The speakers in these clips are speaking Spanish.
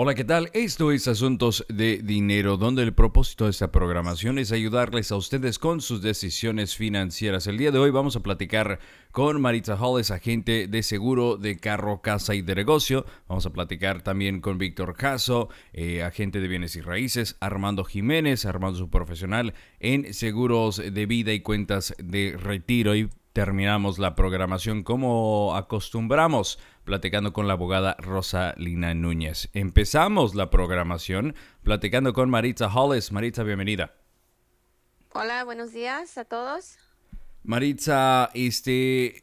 Hola, ¿qué tal? Esto es Asuntos de Dinero, donde el propósito de esta programación es ayudarles a ustedes con sus decisiones financieras. El día de hoy vamos a platicar con Maritza Hollis, agente de seguro de carro, casa y de negocio. Vamos a platicar también con Víctor Caso, eh, agente de bienes y raíces, Armando Jiménez, Armando su profesional en seguros de vida y cuentas de retiro. Y terminamos la programación como acostumbramos, platicando con la abogada Rosalina Núñez. Empezamos la programación platicando con Maritza Hollis. Maritza, bienvenida. Hola, buenos días a todos. Maritza, este,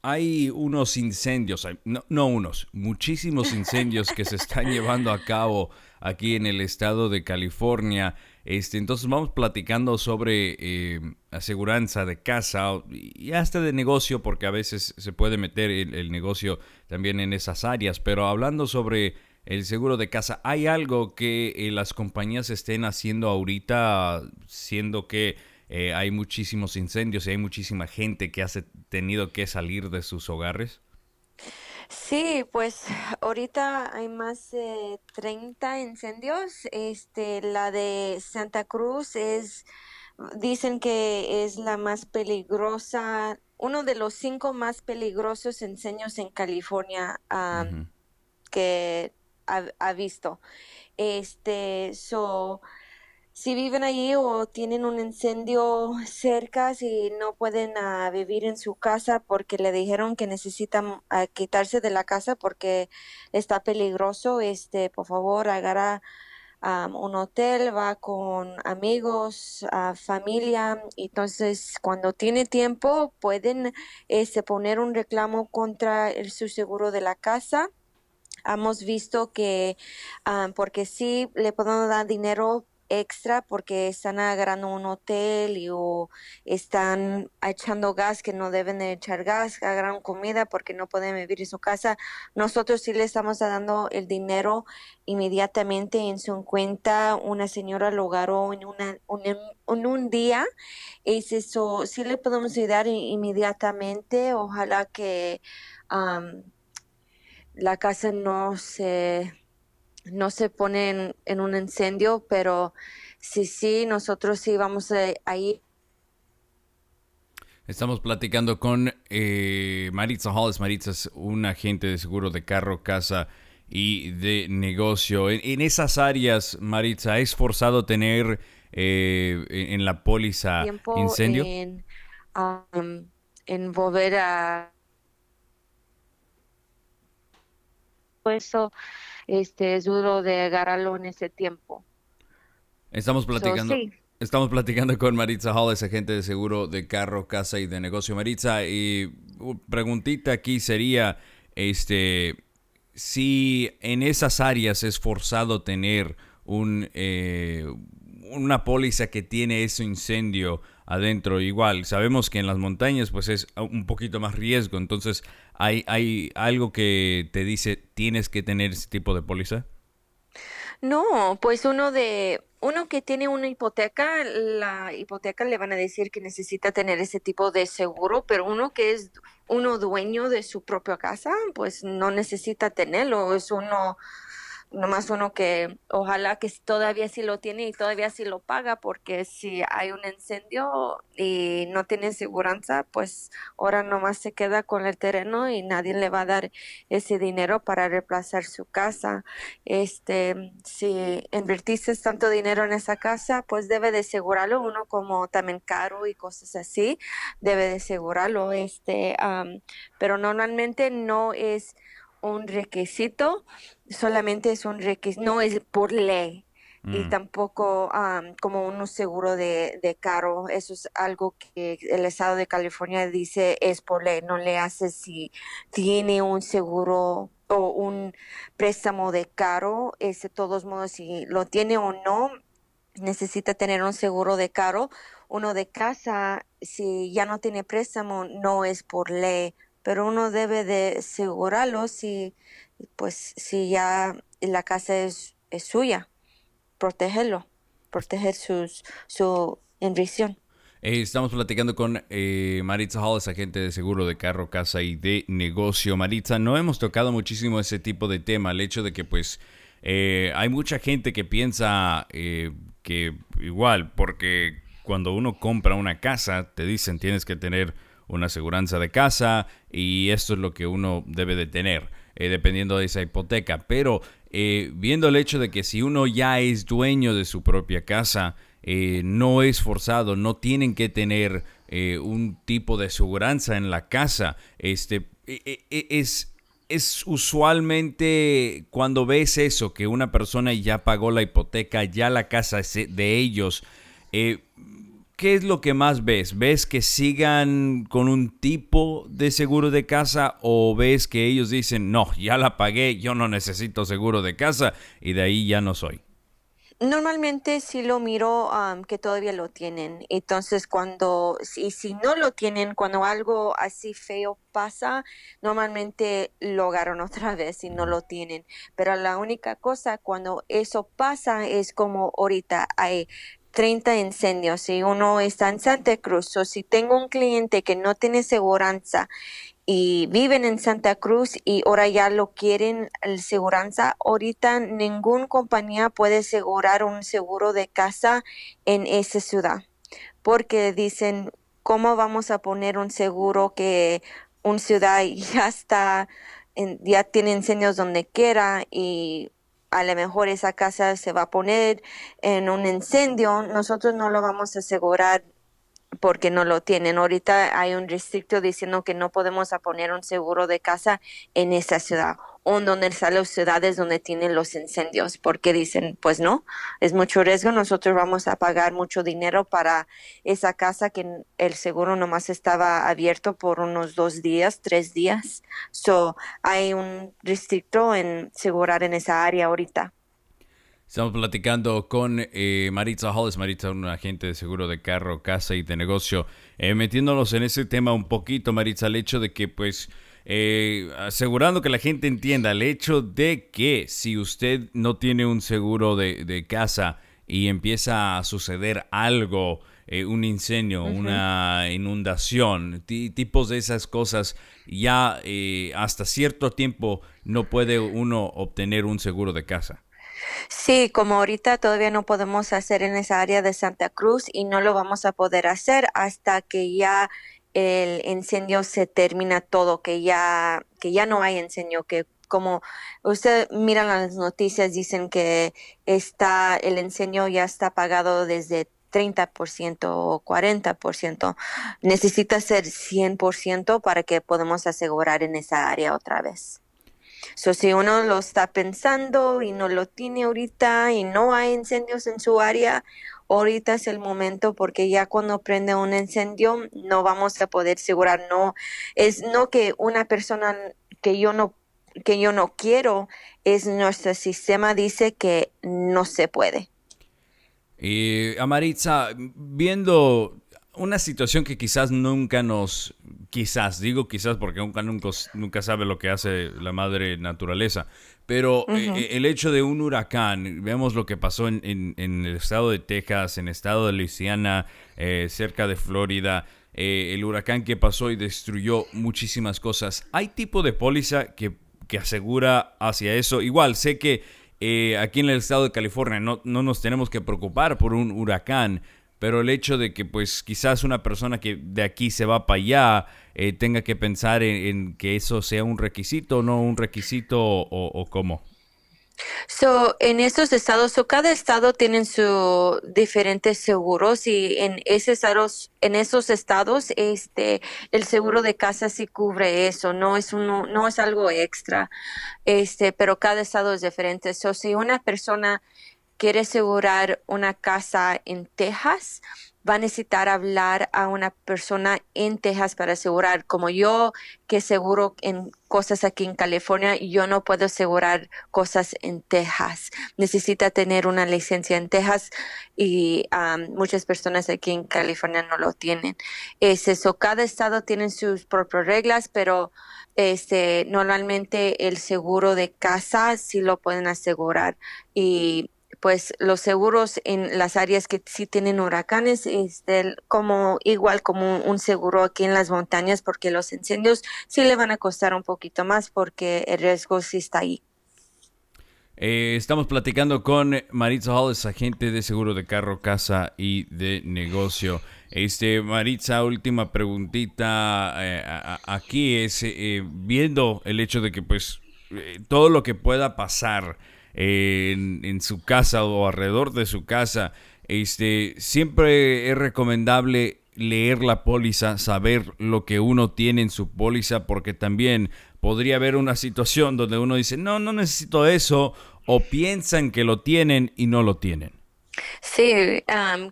hay unos incendios, no, no unos, muchísimos incendios que se están llevando a cabo aquí en el estado de California. Este, entonces vamos platicando sobre eh, aseguranza de casa y hasta de negocio, porque a veces se puede meter el, negocio también en esas áreas. Pero hablando sobre el seguro de casa, ¿hay algo que eh, las compañías estén haciendo ahorita, siendo que eh, hay muchísimos incendios y hay muchísima gente que ha tenido que salir de sus hogares? Sí, pues ahorita hay más de 30 incendios. Este, la de Santa Cruz es, dicen que es la más peligrosa, uno de los cinco más peligrosos incendios en California que ha, ha, visto. Este, so, si viven allí o tienen un incendio cerca, si no pueden ah, vivir en su casa porque le dijeron que necesitan ah, quitarse de la casa porque está peligroso, este, por favor, agarra un hotel, va con amigos, familia, entonces cuando tiene tiempo pueden este, poner un reclamo contra el, su seguro de la casa. Hemos visto que, porque sí le podemos dar dinero extra porque están agarrando un hotel y, o están echando gas que no deben de echar gas, agarran comida porque no pueden vivir en su casa. Nosotros sí le estamos dando el dinero inmediatamente en su cuenta. Una señora lo agarró en, una, un, un día. Es eso, sí le podemos ayudar inmediatamente. Ojalá que la casa no se no se pone en, un incendio, pero sí, sí, nosotros sí vamos a, ir. Estamos platicando con eh, Maritza Hollis. Maritza es un agente de seguro de carro, casa y de negocio. En, esas áreas, Maritza, ¿es forzado tener eh, en, la póliza incendio? En, um, en volver a... Eso este, es duro de agarrarlo en ese tiempo. Estamos platicando. Estamos platicando con Maritza Hollis, agente de seguro de carro, casa y de negocio. Maritza, y preguntita aquí sería, este, si en esas áreas es forzado tener un, eh, una póliza que tiene ese incendio adentro, igual, sabemos que en las montañas pues es un poquito más riesgo, entonces ¿Hay, ¿Hay algo que te dice tienes que tener ese tipo de póliza? No, pues uno de uno que tiene una hipoteca, la hipoteca le van a decir que necesita tener ese tipo de seguro, pero uno que es uno dueño de su propia casa, pues no necesita tenerlo, es uno nomás uno que ojalá que todavía sí lo tiene y todavía sí lo paga porque si hay un incendio y no tiene seguridad pues ahora nomás se queda con el terreno y nadie le va a dar ese dinero para reemplazar su casa. Este si invertiste tanto dinero en esa casa pues debe de asegurarlo uno como también caro y cosas así debe de asegurarlo. Este pero normalmente no es un requisito, solamente es un requisito, no es por ley. Y mm. tampoco como un seguro de, de carro, eso es algo que el estado de California dice es por ley, no le hace si tiene un seguro o un préstamo de carro, es de todos modos si lo tiene o no, necesita tener un seguro de carro. Uno de casa, si ya no tiene préstamo, no es por ley, pero uno debe de asegurarlo si, pues, si ya la casa es, suya, protegerlo, proteger sus, su inversión. Eh, estamos platicando con eh, Maritza Hollis, agente de seguro de carro, casa y de negocio. Maritza, no hemos tocado muchísimo ese tipo de tema, el hecho de que pues Eh, hay mucha gente que piensa eh, que igual, porque cuando uno compra una casa, te dicen tienes que tener una aseguranza de casa y esto es lo que uno debe de tener, eh, dependiendo de esa hipoteca. Pero viendo el hecho de que si uno ya es dueño de su propia casa, no es forzado, no tienen que tener un tipo de aseguranza en la casa. Este, e, e, es, es usualmente cuando ves eso, que una persona ya pagó la hipoteca, ya la casa es de ellos, eh, ¿qué es lo que más ves? ¿Ves que sigan con un tipo de seguro de casa o ves que ellos dicen, no, ya la pagué, yo no necesito seguro de casa y de ahí ya no soy? Normalmente sí lo miro que todavía lo tienen. Entonces, cuando, y si no lo tienen, cuando algo así feo pasa, normalmente lo agarran otra vez y no lo tienen. Pero la única cosa cuando eso pasa es como ahorita hay 30 incendios y uno está en Santa Cruz. O si tengo un cliente que no tiene seguridad y viven en Santa Cruz y ahora ya lo quieren el seguranza. Ahorita ninguna compañía puede asegurar un seguro de casa en esa ciudad porque dicen, ¿cómo vamos a poner un seguro que un ciudad ya está, ya tiene incendios donde quiera y a lo mejor esa casa se va a poner en un incendio? Nosotros no lo vamos a asegurar porque no lo tienen. Ahorita hay un restricto diciendo que no podemos poner un seguro de casa en esa ciudad o donde están las ciudades donde tienen los incendios, porque dicen, pues no, es mucho riesgo, nosotros vamos a pagar mucho dinero para esa casa que el seguro nomás estaba abierto por unos dos días, tres días. So, hay un restricto en asegurar en esa área ahorita. Estamos platicando con eh, Maritza Hollis, Maritza, una agente de seguro de carro, casa y de negocio. Eh, metiéndonos en ese tema un poquito, Maritza, el hecho de que, pues, eh, asegurando que la gente entienda, el hecho de que si usted no tiene un seguro de, casa y empieza a suceder algo, un incendio, una inundación, tipos de esas cosas, ya hasta cierto tiempo no puede uno obtener un seguro de casa. Sí, como ahorita todavía no podemos hacer en esa área de Santa Cruz y no lo vamos a poder hacer hasta que ya el incendio se termina todo, que ya, que ya no hay incendio, que como usted mira las noticias, dicen que está, el incendio ya está apagado desde 30% o 40%. Necesita ser 100% para que podamos asegurar en esa área otra vez. So, si uno lo está pensando y no lo tiene ahorita y no hay incendios en su área, ahorita es el momento porque ya cuando prende un incendio no vamos a poder asegurar, no es no que una persona que yo no que yo no quiero, es nuestro sistema dice que no se puede. Y Amaritza, viendo una situación que quizás nunca nos, quizás, digo quizás porque nunca, nunca, sabe lo que hace la madre naturaleza, pero eh, eh, el hecho de un huracán, vemos lo que pasó en, el estado de Texas, en el estado de Luisiana, eh, cerca de Florida, el huracán que pasó y destruyó muchísimas cosas. ¿Hay tipo de póliza que, que asegura hacia eso? Igual, sé que aquí en el estado de California no, no nos tenemos que preocupar por un huracán, pero el hecho de que pues quizás una persona que de aquí se va para allá eh, tenga que pensar en, que eso sea un requisito o no un requisito o, cómo. So, en esos estados, cada estado tiene sus diferentes seguros y en esos estados, en esos estados, este, el seguro de casa sí cubre eso, no es uno, no es algo extra, este, pero cada estado es diferente. So, si una persona quiere asegurar una casa en Texas, va a necesitar hablar a una persona en Texas para asegurar. Como yo que seguro en cosas aquí en California, yo no puedo asegurar cosas en Texas. Necesita tener una licencia en Texas y muchas personas aquí en California no lo tienen. Es eso, cada estado tiene sus propias reglas, pero este, normalmente el seguro de casa sí lo pueden asegurar y pues los seguros en las áreas que sí tienen huracanes es como igual como un seguro aquí en las montañas porque los incendios sí le van a costar un poquito más porque el riesgo sí está ahí. Eh, estamos platicando con Maritza Hollis, agente de seguro de carro, casa y de negocio. Este, Maritza, última preguntita eh, aquí es eh, viendo el hecho de que pues todo lo que pueda pasar en, su casa o alrededor de su casa, este, siempre es recomendable leer la póliza, saber lo que uno tiene en su póliza, porque también podría haber una situación donde uno dice, no, no necesito eso, o piensan que lo tienen y no lo tienen. Sí,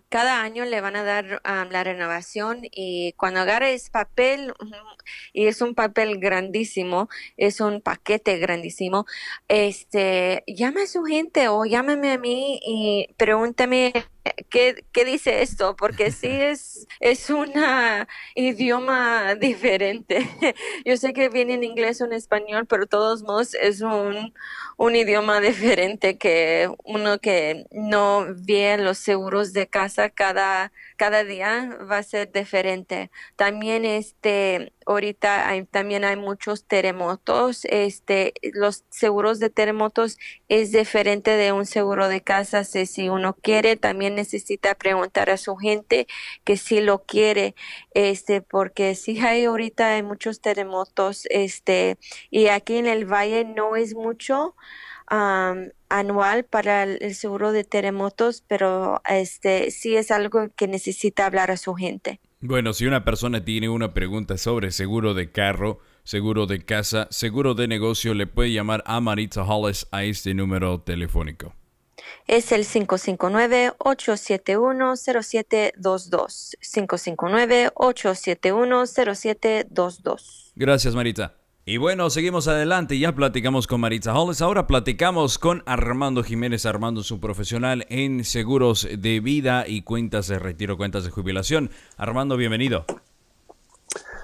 cada año le van a dar la renovación y cuando agarres papel, y es un papel grandísimo, es un paquete grandísimo, este, llama a su gente o llámame a mí y pregúntame ¿Qué, ¿Qué, dice esto? Porque sí es, es un idioma diferente. Yo sé que viene en inglés o en español, pero de todos modos es un, un idioma diferente que uno que no ve los seguros de casa cada, cada día va a ser diferente. También este ahorita hay, también hay muchos terremotos. Este, los seguros de terremotos es diferente de un seguro de casa. Si uno quiere, también necesita preguntar a su gente que si lo quiere, este, porque si hay ahorita hay muchos terremotos, este, y aquí en el valle no es mucho anual para el seguro de terremotos, pero este sí es algo que necesita hablar a su gente. Bueno, si una persona tiene una pregunta sobre seguro de carro, seguro de casa, seguro de negocio, le puede llamar a Maritza Hollis a este número telefónico. Es el 559-871-0722. 559-871-0722. Gracias, Maritza. Y bueno, seguimos adelante, ya platicamos con Maritza Hollis, ahora platicamos con Armando Jiménez, Armando su profesional en seguros de vida y cuentas de retiro, cuentas de jubilación. Armando, bienvenido.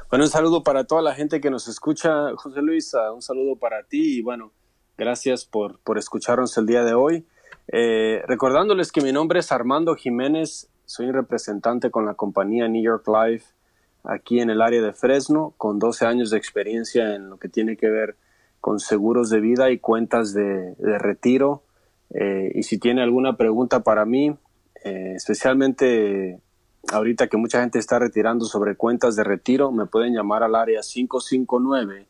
Bueno, un saludo para toda la gente que nos escucha, José Luis, un saludo para ti y bueno, gracias por, por escucharnos el día de hoy. Eh, recordándoles que mi nombre es Armando Jiménez, soy representante con la compañía New York Life aquí en el área de Fresno, con 12 años de experiencia en lo que tiene que ver con seguros de vida y cuentas de, retiro. Eh, y si tiene alguna pregunta para mí, eh, especialmente ahorita que mucha gente está retirando sobre cuentas de retiro, me pueden llamar al área 559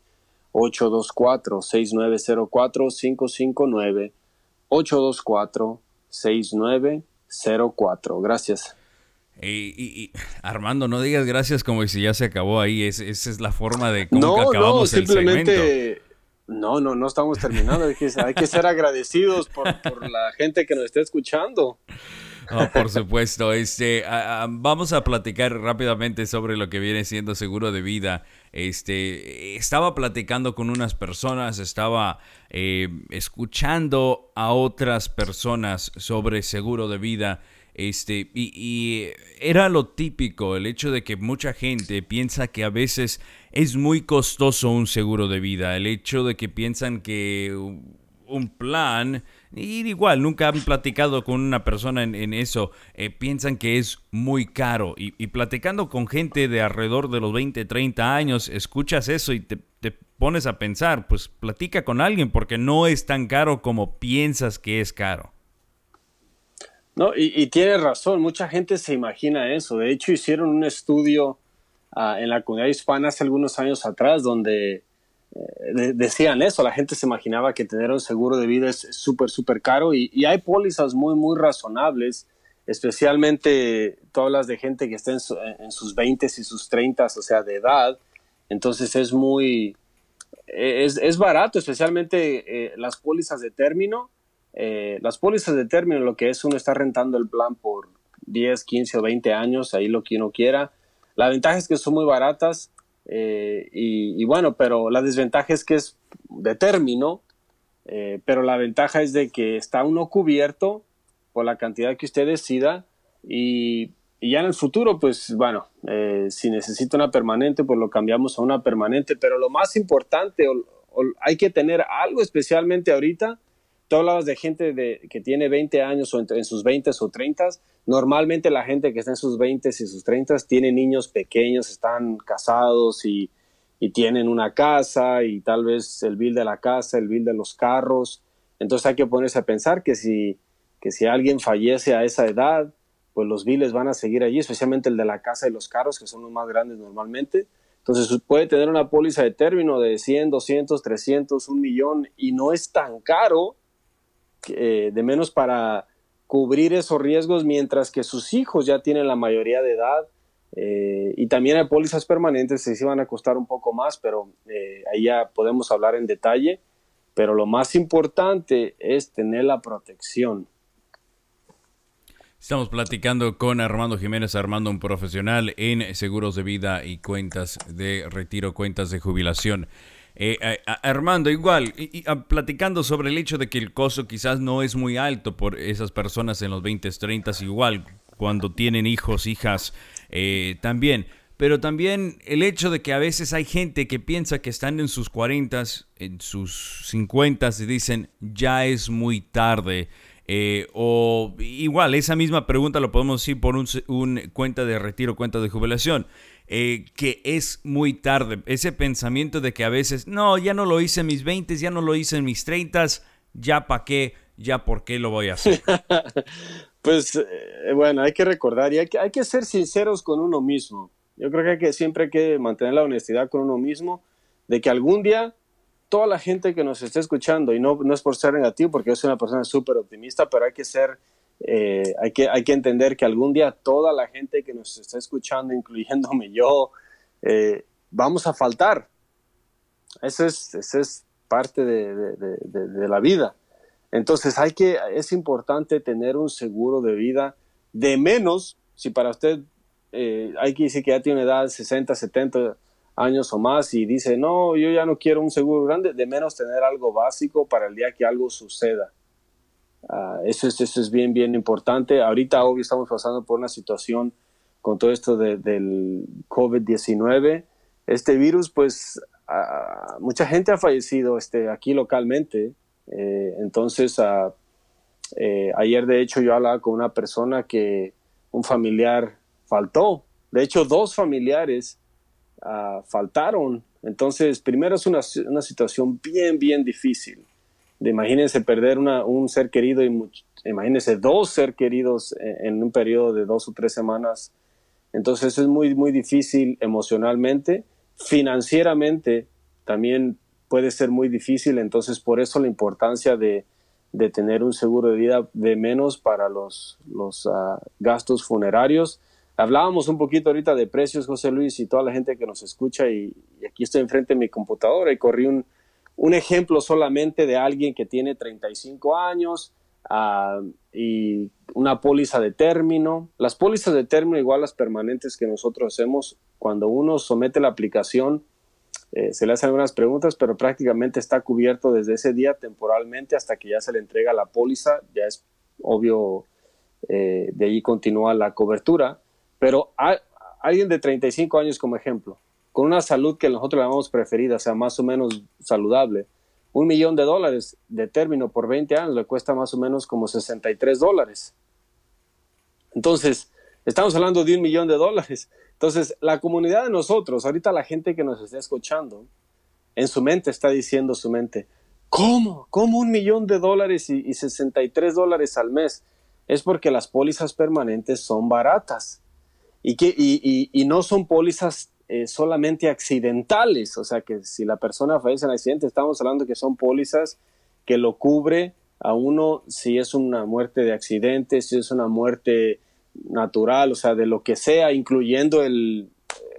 824 6904 559 824 6904. Gracias. Y, Armando, no digas gracias como si ya se acabó ahí. esa es la forma de cómo acabamos no, simplemente, No, no, no estamos terminando. Hay que, hay que ser agradecidos por, la gente que nos está escuchando. por supuesto. Este, vamos a platicar rápidamente sobre lo que viene siendo seguro de vida. Este, estaba platicando con unas personas, estaba eh, escuchando a otras personas sobre seguro de vida. Este, y, era lo típico, el hecho de que mucha gente piensa que a veces es muy costoso un seguro de vida, el hecho de que piensan que un plan, y igual, nunca han platicado con una persona en, eso, eh, piensan que es muy caro. Y, platicando con gente de alrededor de los 20, 30 años, escuchas eso y te, te pones a pensar, pues platica con alguien porque no es tan caro como piensas que es caro. No, y, tiene razón, mucha gente se imagina eso. De hecho, hicieron un estudio ah, en la comunidad hispana hace algunos años atrás donde eh, decían eso, la gente se imaginaba que tener un seguro de vida es súper, súper caro y, hay pólizas muy, muy razonables, especialmente todas las de gente que está en, sus 20 y sus 30, o sea, de edad. Entonces es muy, es, es barato, especialmente eh, las pólizas de término eh, las pólizas de término, lo que es uno está rentando el plan por 10, 15 o 20 años, ahí lo que uno quiera. La ventaja es que son muy baratas eh, y, bueno, pero la desventaja es que es de término, eh, pero la ventaja es de que está uno cubierto por la cantidad que usted decida y, ya en el futuro, pues bueno, si necesita una permanente, pues lo cambiamos a una permanente, pero lo más importante, hay que tener algo especialmente ahorita, tú hablabas de gente de, que tiene 20 años o en, sus 20 o 30. Normalmente la gente que está en sus 20 y sus 30 tiene niños pequeños, están casados y, y, tienen una casa y tal vez el bill de la casa, el bill de los carros Entonces hay que ponerse a pensar que si, que si alguien fallece a esa edad, pues los biles van a seguir allí, especialmente el de la casa y los carros, que son los más grandes normalmente. Entonces puede tener una póliza de término de 100, 200, 300, un millón y no es tan caro, eh, de menos para cubrir esos riesgos mientras que sus hijos ya tienen la mayoría de edad. Eh, y también hay pólizas permanentes que sí van a costar un poco más, pero eh, ahí ya podemos hablar en detalle. Pero lo más importante es tener la protección. Estamos platicando con Armando Jiménez, Armando, un profesional en seguros de vida y cuentas de retiro, cuentas de jubilación. Eh, eh, Armando, igual, y, platicando sobre el hecho de que el costo quizás no es muy alto por esas personas en los 20, 30, igual, cuando tienen hijos, hijas, eh, también. Pero también el hecho de que a veces hay gente que piensa que están en sus 40, en sus 50 y dicen, ya es muy tarde. o igual, esa misma pregunta lo podemos decir por un, un cuenta de retiro, cuenta de jubilación. Eh, que es muy tarde. Ese pensamiento de que a veces, no, ya no lo hice en mis 20, ya no lo hice en mis 30, ya para qué, ya por qué lo voy a hacer. pues eh, bueno, hay que recordar y hay que, hay que ser sinceros con uno mismo. Yo creo que, que siempre hay que mantener la honestidad con uno mismo de que algún día toda la gente que nos esté escuchando, y no, no es por ser negativo, porque yo soy una persona súper optimista, pero hay que ser eh, hay, que, hay que entender que algún día toda la gente que nos está escuchando, incluyéndome yo, eh, vamos a faltar. Eso es, eso es parte de, la vida. Entonces hay que, es importante tener un seguro de vida de menos, si para usted eh, hay que decir que ya tiene edad 60, 70 años o más y dice, no, yo ya no quiero un seguro grande, de menos tener algo básico para el día que algo suceda. Ah, eso, es, eso es bien, bien importante. Ahorita, obvio, estamos pasando por una situación con todo esto del COVID-19. Este virus, pues, ah, mucha gente ha fallecido este, aquí localmente. Eh, entonces, ah, eh, ayer, de hecho, yo hablaba con una persona que un familiar faltó. De hecho, dos familiares faltaron. Entonces, primero es una, una situación bien, bien difícil de imagínense perder un ser querido y imagínense dos ser queridos en, un periodo de dos o tres semanas. Entonces es muy, muy difícil emocionalmente. Financieramente también puede ser muy difícil, entonces por eso la importancia de, tener un seguro de vida de menos para los, los ah, gastos funerarios. Hablábamos un poquito ahorita de precios, José Luis, y toda la gente que nos escucha, y, y aquí estoy enfrente de mi computadora y corrí un, un ejemplo solamente de alguien que tiene 35 años ah, y una póliza de término. Las pólizas de término, igual las permanentes que nosotros hacemos, cuando uno somete la aplicación, eh, se le hacen algunas preguntas, pero prácticamente está cubierto desde ese día temporalmente hasta que ya se le entrega la póliza. Ya es obvio, eh, de ahí continúa la cobertura. Pero alguien de 35 años como ejemplo, con una salud que nosotros llamamos preferida, o sea, más o menos saludable, un millón de dólares de término por 20 años le cuesta más o menos como 63 dólares. Entonces, estamos hablando de un millón de dólares. Entonces, la comunidad de nosotros, ahorita la gente que nos está escuchando, en su mente está diciendo su mente, ¿cómo? ¿Cómo un millón de dólares y, 63 dólares al mes? Es porque las pólizas permanentes son baratas y, que, y no son pólizas eh, solamente accidentales, o sea que si la persona fallece en accidente, estamos hablando que son pólizas que lo cubre a uno si es una muerte de accidente, si es una muerte natural, o sea, de lo que sea, incluyendo el,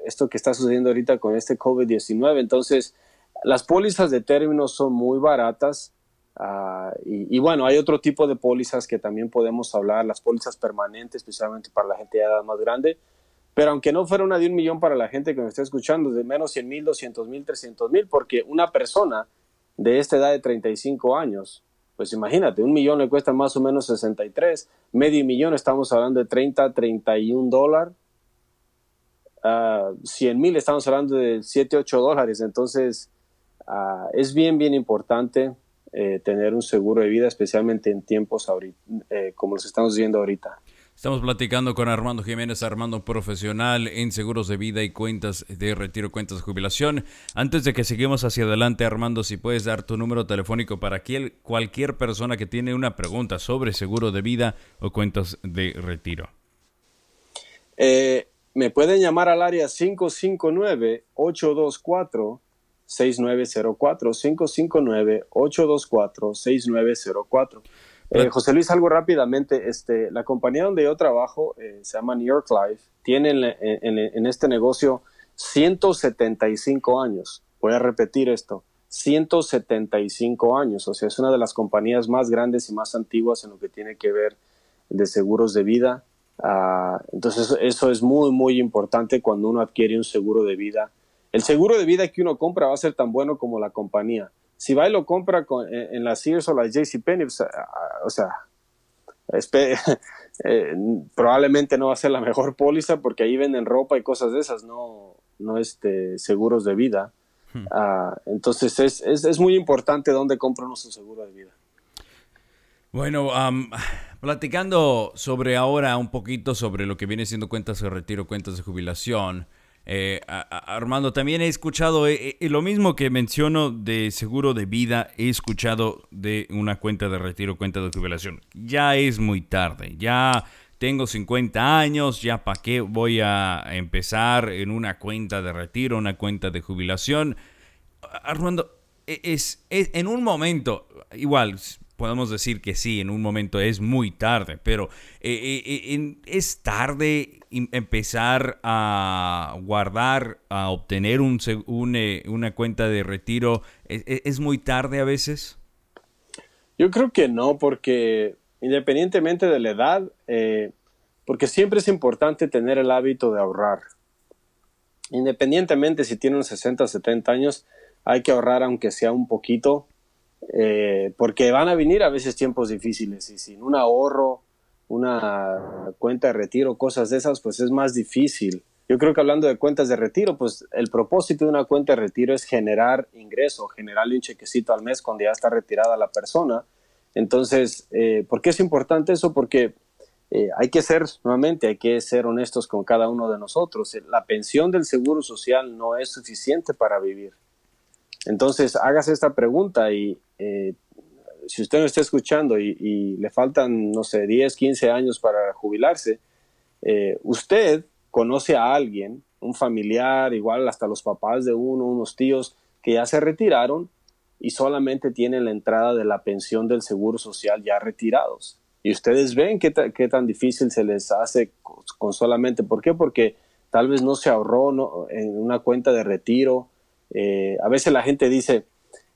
esto que está sucediendo ahorita con este COVID-19. Entonces, las pólizas de términos son muy baratas. Ah, y, y, bueno, hay otro tipo de pólizas que también podemos hablar, las pólizas permanentes, especialmente para la gente de edad más grande, pero aunque no fuera una de un millón para la gente que me está escuchando, de menos 100 mil, 200 mil, 300 mil, porque una persona de esta edad de 35 años, pues imagínate, un millón le cuesta más o menos 63, medio millón estamos hablando de 30, 31 dólares, uh, 100 mil estamos hablando de 7, 8 dólares, entonces uh, es bien, bien importante eh, tener un seguro de vida, especialmente en tiempos eh, como los estamos viendo ahorita. Estamos platicando con Armando Jiménez, Armando profesional en seguros de vida y cuentas de retiro, cuentas de jubilación. Antes de que seguimos hacia adelante, Armando, si puedes dar tu número telefónico para cualquier persona que tiene una pregunta sobre seguro de vida o cuentas de retiro. Eh, me pueden llamar al área 559-824. 6904 559 824 6904 eh, José Luis, algo rápidamente, este, la compañía donde yo trabajo eh, se llama New York Life, tiene en, este negocio 175 años. Voy a repetir esto, 175 años, o sea, es una de las compañías más grandes y más antiguas en lo que tiene que ver de seguros de vida. Ah, entonces, eso es muy, muy importante cuando uno adquiere un seguro de vida. El seguro de vida que uno compra va a ser tan bueno como la compañía si va y lo compra con, en, la Sears o la JCPenney, pues, o sea, eh, probablemente no va a ser la mejor póliza porque ahí venden ropa y cosas de esas, no, no este, seguros de vida. Hmm. Ah, entonces es, es, es, muy importante dónde compra uno su seguro de vida. Bueno, platicando sobre ahora un poquito sobre lo que viene siendo cuentas de retiro, cuentas de jubilación. Eh, Armando, también he escuchado eh, eh, lo mismo que menciono de seguro de vida, he escuchado de una cuenta de retiro, cuenta de jubilación. Ya es muy tarde, ya tengo 50 años, ya para qué voy a empezar en una cuenta de retiro, una cuenta de jubilación. Armando, e, es, es en un momento, igual, podemos decir que sí, en un momento es muy tarde, pero eh, eh, eh, es tarde empezar a guardar, a obtener un, una cuenta de retiro. ¿Es, muy tarde a veces? Yo creo que no, porque independientemente de la edad, porque siempre es importante tener el hábito de ahorrar. Independientemente si tiene unos 60 o 70 años, hay que ahorrar aunque sea un poquito eh, porque van a venir a veces tiempos difíciles y sin un ahorro, una cuenta de retiro, cosas de esas, pues es más difícil. Yo creo que hablando de cuentas de retiro, pues el propósito de una cuenta de retiro es generar ingreso, generarle un chequecito al mes cuando ya está retirada la persona. Entonces, eh, ¿por qué es importante eso? Porque eh, hay que ser, nuevamente, hay que ser honestos con cada uno de nosotros. La pensión del Seguro Social no es suficiente para vivir. Entonces, hágase esta pregunta y eh, si usted no está escuchando y, le faltan, no sé, 10, 15 años para jubilarse, eh, usted conoce a alguien, un familiar, igual hasta los papás de uno, unos tíos que ya se retiraron y solamente tienen la entrada de la pensión del Seguro Social ya retirados. Y ustedes ven qué, qué tan difícil se les hace con solamente, ¿por qué? Porque tal vez no se ahorró en una cuenta de retiro, eh, a veces la gente dice,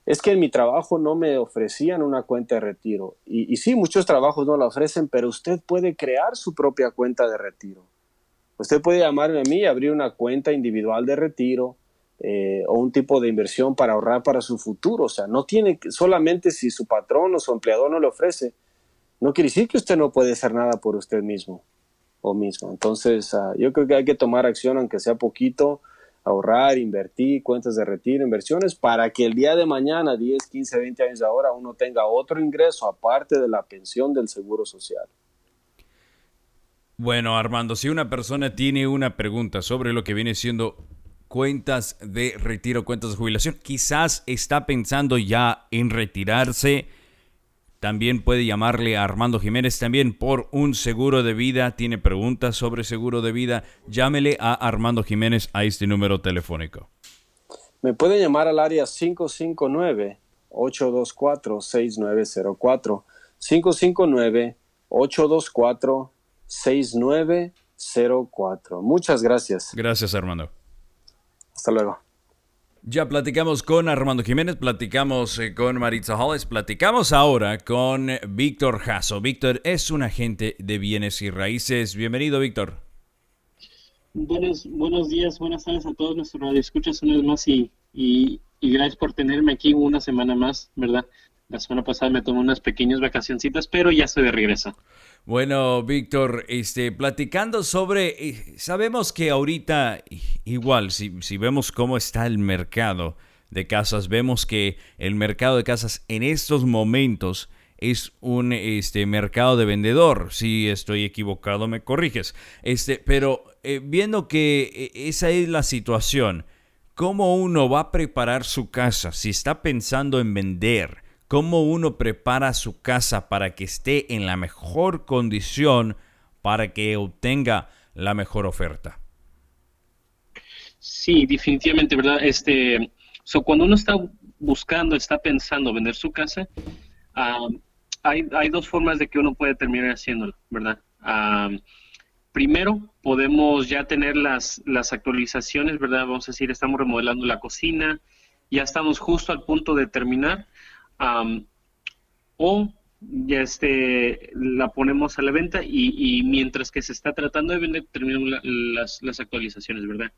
es que en mi trabajo no me ofrecían una cuenta de retiro. Y, sí, muchos trabajos no la ofrecen, pero usted puede crear su propia cuenta de retiro. Usted puede llamarme a mí y abrir una cuenta individual de retiro eh, o un tipo de inversión para ahorrar para su futuro. O sea, no tiene solamente si su patrón o su empleador no le ofrece, no quiere decir que usted no puede hacer nada por usted mismo o mismo. Entonces, ah, yo creo que hay que tomar acción, aunque sea poquito, ahorrar, invertir, cuentas de retiro, inversiones, para que el día de mañana, 10, 15, 20 años de ahora, uno tenga otro ingreso aparte de la pensión del Seguro Social. Bueno, Armando, si una persona tiene una pregunta sobre lo que viene siendo cuentas de retiro, cuentas de jubilación, quizás está pensando ya en retirarse, también puede llamarle a Armando Jiménez también por un seguro de vida. Tiene preguntas sobre seguro de vida. Llámele a Armando Jiménez a este número telefónico. Me puede llamar al área 559-824-6904. 559-824-6904. Muchas gracias. Gracias, Armando. Hasta luego. Ya platicamos con Armando Jiménez, platicamos eh, con Maritza Hollis, platicamos ahora con Víctor Jasso. Víctor es un agente de bienes y raíces. Bienvenido, Víctor. Buenos, buenos días, buenas tardes a todos nuestros radioescuchas una vez más y, y, y gracias por tenerme aquí una semana más, ¿verdad? La semana pasada me tomé unas pequeñas vacacioncitas, pero ya estoy de regreso. Bueno, Víctor, este, platicando sobre, eh, sabemos que ahorita, igual, si, si vemos cómo está el mercado de casas, vemos que el mercado de casas en estos momentos es un este, mercado de vendedor. Si estoy equivocado, me corriges. Este, pero eh, viendo que eh, esa es la situación, ¿cómo uno va a preparar su casa si está pensando en vender? ¿Cómo uno prepara su casa para que esté en la mejor condición para que obtenga la mejor oferta? Sí, definitivamente, ¿verdad? Este, so, cuando uno está buscando, está pensando vender su casa, hay, hay, dos formas de que uno puede terminar haciéndolo, ¿verdad? Primero, podemos ya tener las, las actualizaciones, ¿verdad? Vamos a decir, estamos remodelando la cocina, ya estamos justo al punto de terminar, o ya este, la ponemos a la venta y, mientras que se está tratando de vender, terminamos las, las actualizaciones, ¿verdad?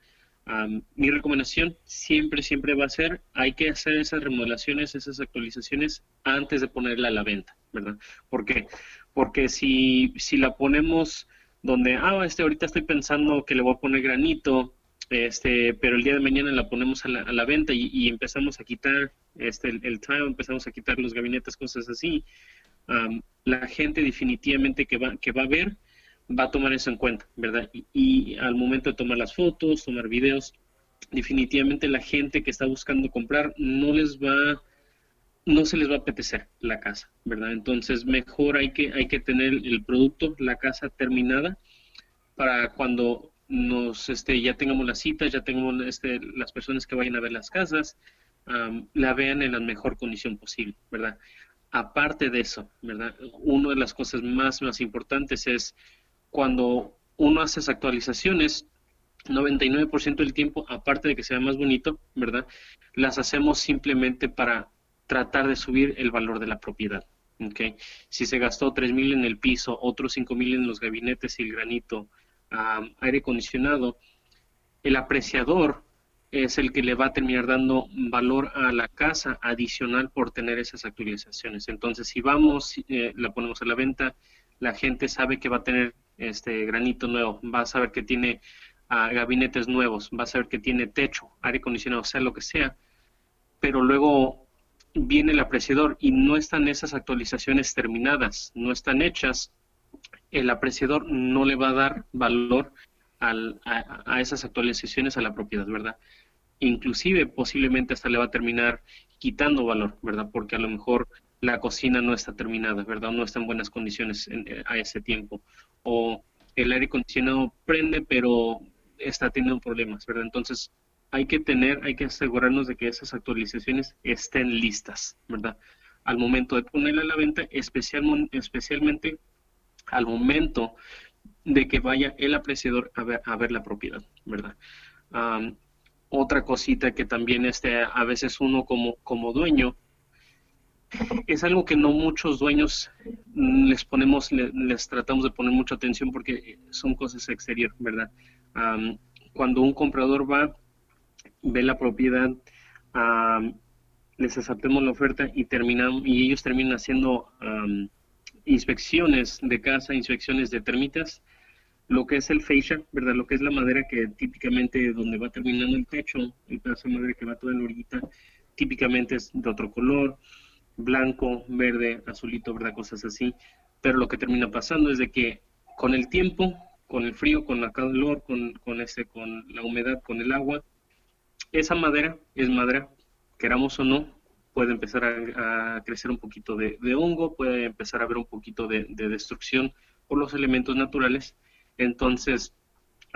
mi recomendación siempre, siempre va a ser, hay que hacer esas remodelaciones, esas actualizaciones antes de ponerla a la venta, ¿verdad? ¿Por qué? Porque si, si la ponemos donde, ah, este, ahorita estoy pensando que le voy a poner granito, este, pero el día de mañana la ponemos a la, a la venta y, empezamos a quitar este, el, el, empezamos a quitar los gabinetes, cosas así, la gente definitivamente que va, a ver va a tomar eso en cuenta, ¿verdad? Y, al momento de tomar las fotos, tomar videos, definitivamente la gente que está buscando comprar no les va no se les va a apetecer la casa, ¿verdad? Entonces, mejor hay que tener el producto, la casa terminada para cuando nos este ya tengamos las citas, ya tengamos este las personas que vayan a ver las casas, la vean en la mejor condición posible, ¿verdad? Aparte de eso, ¿verdad? Una de las cosas más más importantes es cuando uno hace esas actualizaciones, 99% del tiempo, aparte de que sea más bonito, ¿verdad? Las hacemos simplemente para tratar de subir el valor de la propiedad. ¿okay? Si se gastó 3 mil en el piso, otros 5 mil en los gabinetes y el granito, aire acondicionado, el apreciador es el que le va a terminar dando valor a la casa adicional por tener esas actualizaciones. Entonces, si vamos, eh, la ponemos a la venta, la gente sabe que va a tener este granito nuevo, va a saber que tiene ah, gabinetes nuevos, va a saber que tiene techo, aire acondicionado, sea lo que sea, pero luego viene el apreciador y no están esas actualizaciones terminadas, no están hechas, el apreciador no le va a dar valor al, a, a, esas actualizaciones a la propiedad, ¿verdad? Inclusive posiblemente hasta le va a terminar quitando valor, ¿verdad? Porque a lo mejor la cocina no está terminada, ¿verdad? No está en buenas condiciones eh, a ese tiempo. O el aire acondicionado prende, pero está teniendo problemas, ¿verdad? Entonces, hay que tener, hay que asegurarnos de que esas actualizaciones estén listas, ¿verdad? Al momento de ponerla a la venta, especial, especialmente al momento de que vaya el apreciador a ver, a ver la propiedad, ¿verdad? otra cosita que también este, a veces uno como, como dueño es algo que no muchos dueños les ponemos, les, tratamos de poner mucha atención porque son cosas exterior, ¿verdad? cuando un comprador va, ve la propiedad, les aceptemos la oferta y terminan, y ellos terminan haciendo inspecciones de casa, inspecciones de termitas, lo que es el fascia, ¿verdad? Lo que es la madera que típicamente donde va terminando el techo, el pedazo de madera que va toda en la orillita, típicamente es de otro color, blanco, verde, azulito, ¿verdad? Cosas así. Pero lo que termina pasando es de que con el tiempo, con el frío, con la calor, con, con, ese, con la humedad, con el agua, esa madera es madera, queramos o no, puede empezar a, crecer un poquito de, hongo, puede empezar a haber un poquito de, destrucción por los elementos naturales. Entonces,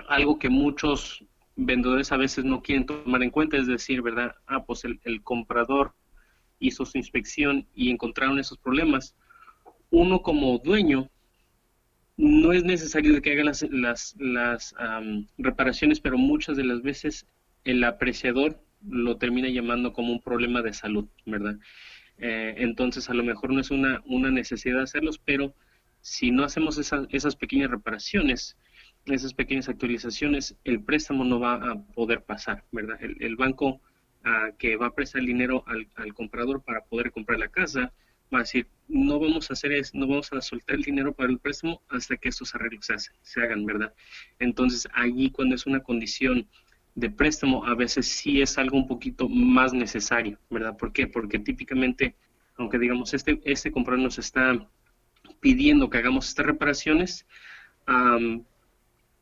algo que muchos vendedores a veces no quieren tomar en cuenta es decir, ¿verdad? Ah, pues el, comprador hizo su inspección y encontraron esos problemas, uno como dueño no es necesario que haga las, las, las reparaciones, pero muchas de las veces el apreciador lo termina llamando como un problema de salud, ¿verdad? Eh, entonces a lo mejor no es una, una necesidad hacerlos, pero si no hacemos esas pequeñas reparaciones, esas pequeñas actualizaciones, el préstamo no va a poder pasar, ¿verdad? El, banco que va a prestar el dinero al, comprador para poder comprar la casa, va a decir, no vamos a hacer eso, no vamos a soltar el dinero para el préstamo hasta que estos arreglos se, se hagan, ¿verdad? Entonces, allí cuando es una condición de préstamo, a veces sí es algo un poquito más necesario, ¿verdad? ¿Por qué? Porque típicamente Aunque digamos, este, este comprador nos está pidiendo que hagamos estas reparaciones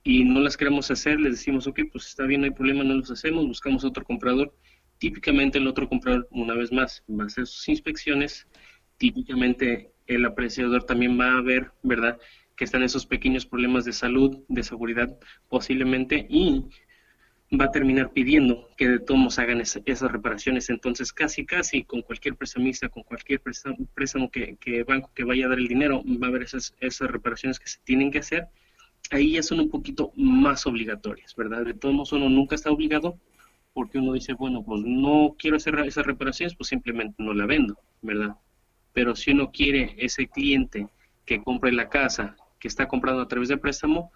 y no las queremos hacer, les decimos, ok, pues está bien, no hay problema, no los hacemos, buscamos otro comprador. Típicamente el otro comprador, una vez más, va a hacer sus inspecciones. Típicamente el apreciador también va a ver, ¿verdad?, que están esos pequeños problemas de salud, de seguridad, posiblemente, y va a terminar pidiendo que de todos hagan esas reparaciones. Entonces, casi, casi con cualquier prestamista, con cualquier préstamo, que, banco que vaya a dar el dinero, va a haber esas, esas reparaciones que se tienen que hacer. Ahí ya son un poquito más obligatorias, ¿verdad? De todos modos, uno nunca está obligado porque uno dice, bueno, pues no quiero hacer esas reparaciones, pues simplemente no la vendo, ¿verdad? Pero si uno quiere ese cliente que compre la casa, que está comprando a través de préstamo,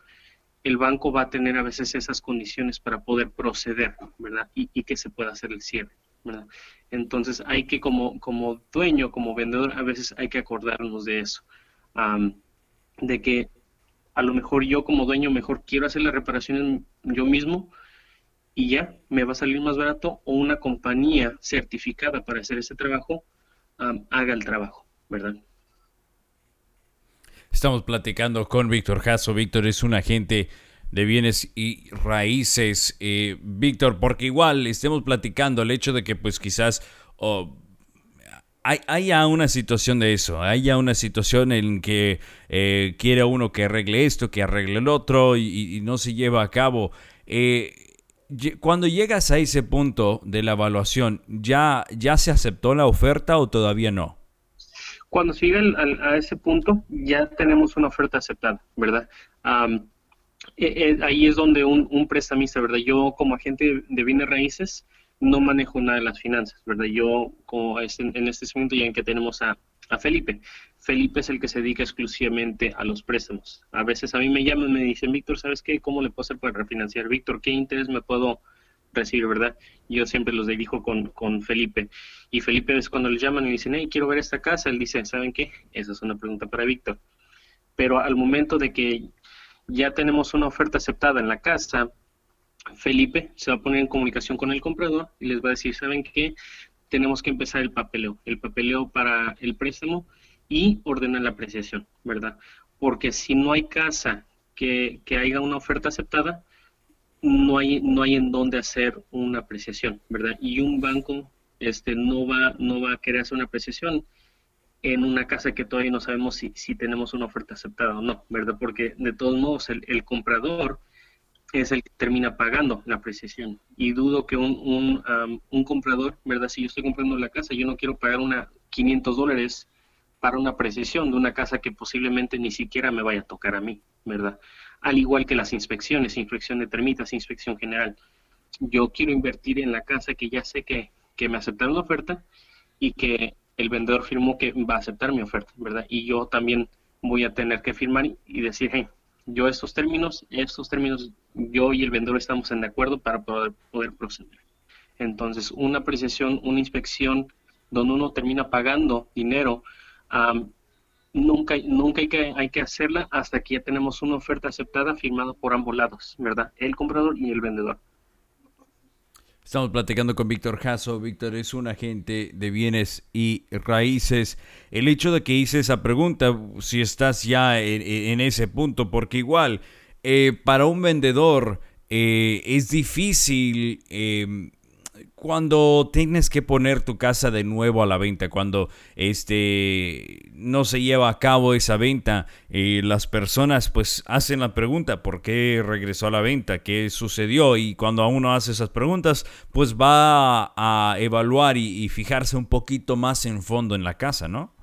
el banco va a tener a veces esas condiciones para poder proceder, ¿verdad? Y, que se pueda hacer el cierre, ¿verdad? Entonces hay que como, como dueño, como vendedor, a veces hay que acordarnos de eso, de que a lo mejor yo como dueño mejor quiero hacer la reparación yo mismo y ya me va a salir más barato o una compañía certificada para hacer ese trabajo haga el trabajo, ¿verdad? Estamos platicando con Víctor Jasso. Víctor es un agente de bienes y raíces. Eh, Víctor, porque igual estemos platicando el hecho de que pues quizás hay, haya una situación de eso, haya una situación en que eh, quiere uno que arregle esto, que arregle el otro y, no se lleva a cabo. Eh, cuando llegas a ese punto de la evaluación, ¿ya, ¿ya se aceptó la oferta o todavía no? Cuando se llega a ese punto, ya tenemos una oferta aceptada, ¿verdad? Eh, ahí es donde un, prestamista, ¿verdad? Yo como agente de bienes raíces no manejo nada de las finanzas, ¿verdad? Yo como en este momento ya en que tenemos a, a Felipe. Felipe es el que se dedica exclusivamente a los préstamos. A veces a mí me llaman y me dicen, Víctor, ¿sabes qué? ¿Cómo le puedo hacer para refinanciar? Víctor, ¿qué interés me puedo recibir, verdad? Yo siempre los dirijo con, con Felipe. Y Felipe es cuando le llaman y dicen, hey, quiero ver esta casa, él dice, ¿saben qué? Esa es una pregunta para Víctor. Pero al momento de que ya tenemos una oferta aceptada en la casa, Felipe se va a poner en comunicación con el comprador y les va a decir, ¿saben qué? Tenemos que empezar el papeleo, el papeleo para el préstamo y ordenar la apreciación, ¿verdad? Porque si no hay casa que, que haya una oferta aceptada, no hay, no hay en dónde hacer una apreciación, ¿verdad? Y un banco este, no, va, no va a querer hacer una apreciación en una casa que todavía no sabemos si, si tenemos una oferta aceptada o no, ¿verdad? Porque de todos modos el, comprador es el que termina pagando la apreciación. Y dudo que un, un, un, comprador, ¿verdad? Si yo estoy comprando la casa, yo no quiero pagar una 500 dólares para una apreciación de una casa que posiblemente ni siquiera me vaya a tocar a mí, ¿verdad? al igual que las inspecciones, inspección de termitas, inspección general. Yo quiero invertir en la casa que ya sé que, me aceptaron la oferta y que el vendedor firmó que va a aceptar mi oferta, ¿verdad? Y yo también voy a tener que firmar y decir, hey, yo estos términos, estos términos, yo y el vendedor estamos en acuerdo para poder, poder proceder. Entonces, una apreciación, una inspección donde uno termina pagando dinero, nunca, nunca hay, que, hay que hacerla hasta que ya tenemos una oferta aceptada firmada por ambos lados, ¿verdad? El comprador y el vendedor. Estamos platicando con Víctor Jasso. Víctor es un agente de bienes y raíces. El hecho de que hice esa pregunta, si estás ya en, ese punto, porque igual, eh, para un vendedor eh, es difícil eh, cuando tienes que poner tu casa de nuevo a la venta, cuando este no se lleva a cabo esa venta, eh, las personas pues hacen la pregunta, ¿por qué regresó a la venta? ¿Qué sucedió? Y cuando uno hace esas preguntas, pues va a evaluar y, fijarse un poquito más en fondo en la casa, ¿no?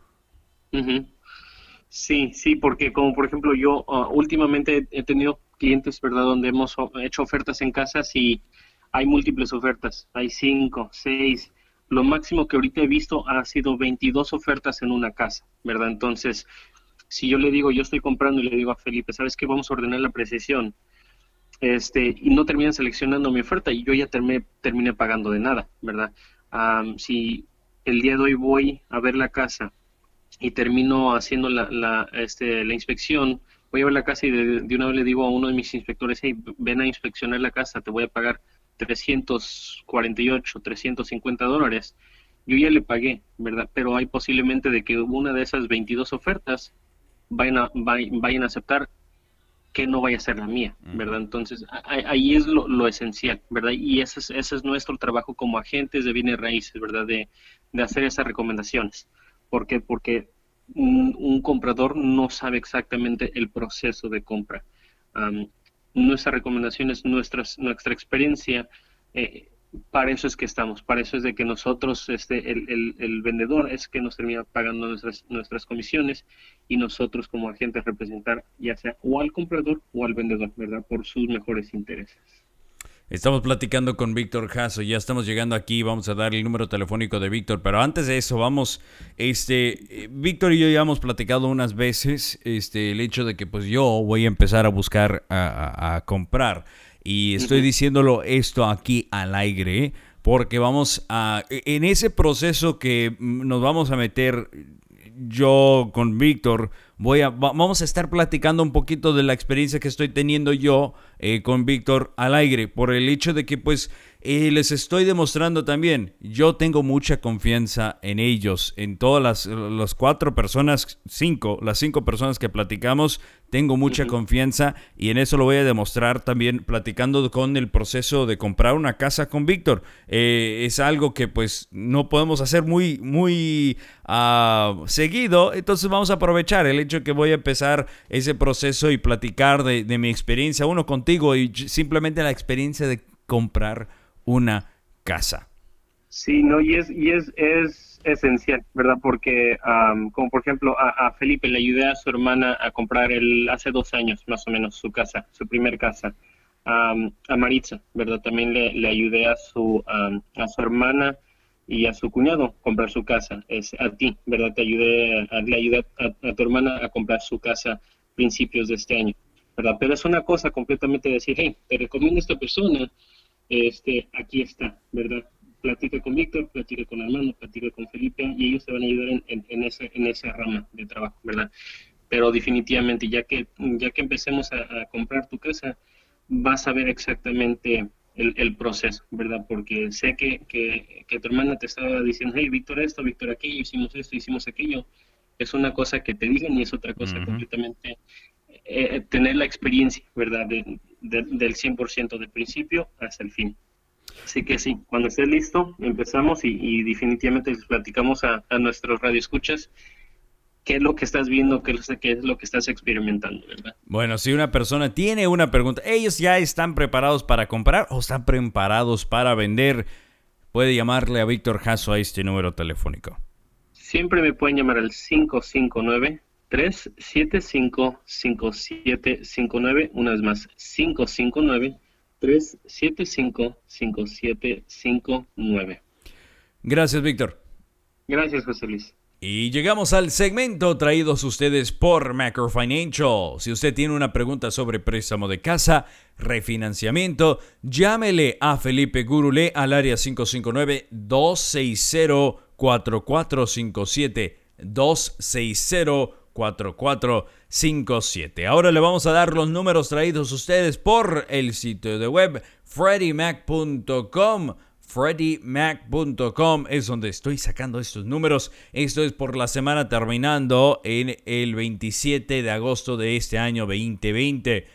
Sí, sí, porque como por ejemplo yo ah, últimamente he tenido clientes, ¿verdad? Donde hemos hecho ofertas en casas y hay múltiples ofertas, hay cinco, seis. Lo máximo que ahorita he visto ha sido 22 ofertas en una casa, ¿verdad? Entonces, si yo le digo, yo estoy comprando y le digo a Felipe, ¿sabes qué? Vamos a ordenar la precisión. Este, y no terminan seleccionando mi oferta y yo ya terminé, terminé pagando de nada, ¿verdad? si el día de hoy voy a ver la casa y termino haciendo la, la, este, la inspección, voy a ver la casa y de, de, una vez le digo a uno de mis inspectores, hey, ven a inspeccionar la casa, te voy a pagar 348, 350 dólares, yo ya le pagué, ¿verdad? Pero hay posiblemente de que una de esas 22 ofertas vayan a, vayan a aceptar que no vaya a ser la mía, ¿verdad? Entonces, ahí es lo, esencial, ¿verdad? Y ese es, ese es nuestro trabajo como agentes de bienes raíces, ¿verdad? De, hacer esas recomendaciones. ¿Por qué? Porque un, comprador no sabe exactamente el proceso de compra. Nuestra recomendación es nuestra, nuestra experiencia. Eh, para eso es que estamos, para eso es de que nosotros, este, el, el, vendedor es que nos termina pagando nuestras, nuestras comisiones y nosotros como agentes representar ya sea o al comprador o al vendedor, ¿verdad? Por sus mejores intereses. Estamos platicando con Víctor Jasso, ya estamos llegando aquí, vamos a dar el número telefónico de Víctor, pero antes de eso vamos, este, Víctor y yo ya hemos platicado unas veces, este, el hecho de que pues yo voy a empezar a buscar a, a comprar. Y estoy diciéndolo esto aquí al aire porque vamos a, e, en ese proceso que nos vamos a meter yo con Víctor, voy a, vamos a estar platicando un poquito de la experiencia que estoy teniendo yo eh, con Víctor al aire, por el hecho de que pues y les estoy demostrando también, yo tengo mucha confianza en ellos, en todas las, cuatro personas, cinco, las cinco personas que platicamos, tengo mucha confianza y en eso lo voy a demostrar también platicando con el proceso de comprar una casa con Víctor. Eh, es algo que pues no podemos hacer muy, muy uh, seguido, entonces vamos a aprovechar el hecho que voy a empezar ese proceso y platicar de, de mi experiencia, uno contigo y simplemente la experiencia de comprar una casa. Sí, no, y es, y es, es esencial, ¿verdad? Porque, como por ejemplo, a, Felipe le ayudé a su hermana a comprar el, hace dos años más o menos su casa, su primer casa. a Maritza, ¿verdad? También le, le ayudé a su, a su hermana y a su cuñado a comprar su casa. Es a ti, ¿verdad? Te ayudé, a, le ayudé a, tu hermana a comprar su casa principios de este año, ¿verdad? Pero es una cosa completamente decir, hey, te recomiendo a esta persona este, aquí está, ¿verdad? Platica con Víctor, platica con hermano, platica con Felipe y ellos te van a ayudar en, en, ese, en esa rama de trabajo, ¿verdad? Pero definitivamente, ya que, ya que empecemos a, comprar tu casa, vas a ver exactamente el, el, proceso, ¿verdad? Porque sé que, que, que, tu hermana te estaba diciendo, hey, Víctor esto, Víctor aquello, hicimos esto, hicimos aquello. Es una cosa que te digan y es otra cosa completamente eh, tener la experiencia, ¿verdad? De, del 100% del principio hasta el fin. Así que sí, cuando estés listo, empezamos y, definitivamente les platicamos a, a nuestros radioescuchas qué es lo que estás viendo, qué es, qué es lo que estás experimentando, ¿verdad? Bueno, si una persona tiene una pregunta, ellos ya están preparados para comprar o están preparados para vender, puede llamarle a Víctor Jasso a este número telefónico. Siempre me pueden llamar al 559 375-5759, una vez más, 559-375-5759. Gracias, Víctor. Gracias, José Luis. Y llegamos al segmento traídos ustedes por Macro Financial. Si usted tiene una pregunta sobre préstamo de casa, refinanciamiento, llámele a Felipe Gurule al área 559-260-4457. 260 4457. Ahora le vamos a dar los números traídos ustedes por el sitio de web freddymac.com. freddymac.com es donde estoy sacando estos números. Esto es por la semana terminando en el 27 de agosto de este año 2020.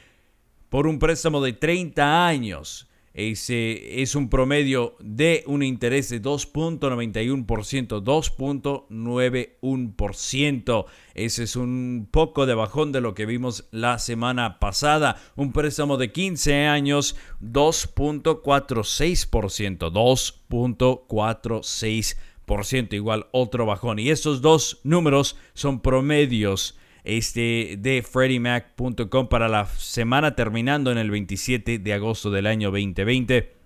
Por un préstamo de 30 años ese es un promedio de un interés de 2.91%, 2.91%. Ese es un poco de bajón de lo que vimos la semana pasada. Un préstamo de 15 años, 2.46%, 2.46%, igual otro bajón. Y estos dos números son promedios este, de freddymac.com para la semana terminando en el 27 de agosto del año 2020.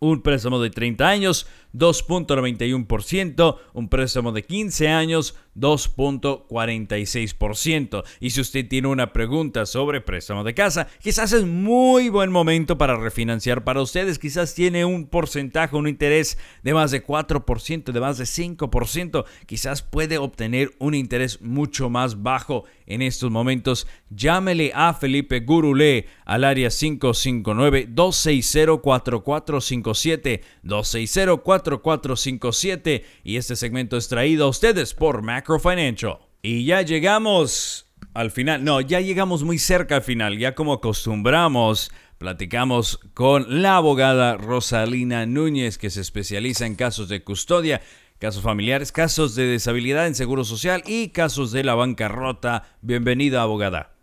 Un préstamo de 30 años, 2.91%. Un préstamo de 15 años, 2.46%. Y si usted tiene una pregunta sobre préstamo de casa, quizás es muy buen momento para refinanciar para ustedes. Quizás tiene un porcentaje, un interés de más de 4%, de más de 5%. Quizás puede obtener un interés mucho más bajo en estos momentos. Llámele a Felipe Gurule al área 559-260-4457. 260-4457. Y este segmento es traído a ustedes por Macro Financial. Y ya llegamos al final. No, ya llegamos muy cerca al final. Ya como acostumbramos, platicamos con la abogada Rosalina Núñez, que se especializa en casos de custodia casos familiares, casos de deshabilidad en seguro social y casos de la bancarrota. Bienvenida, abogada.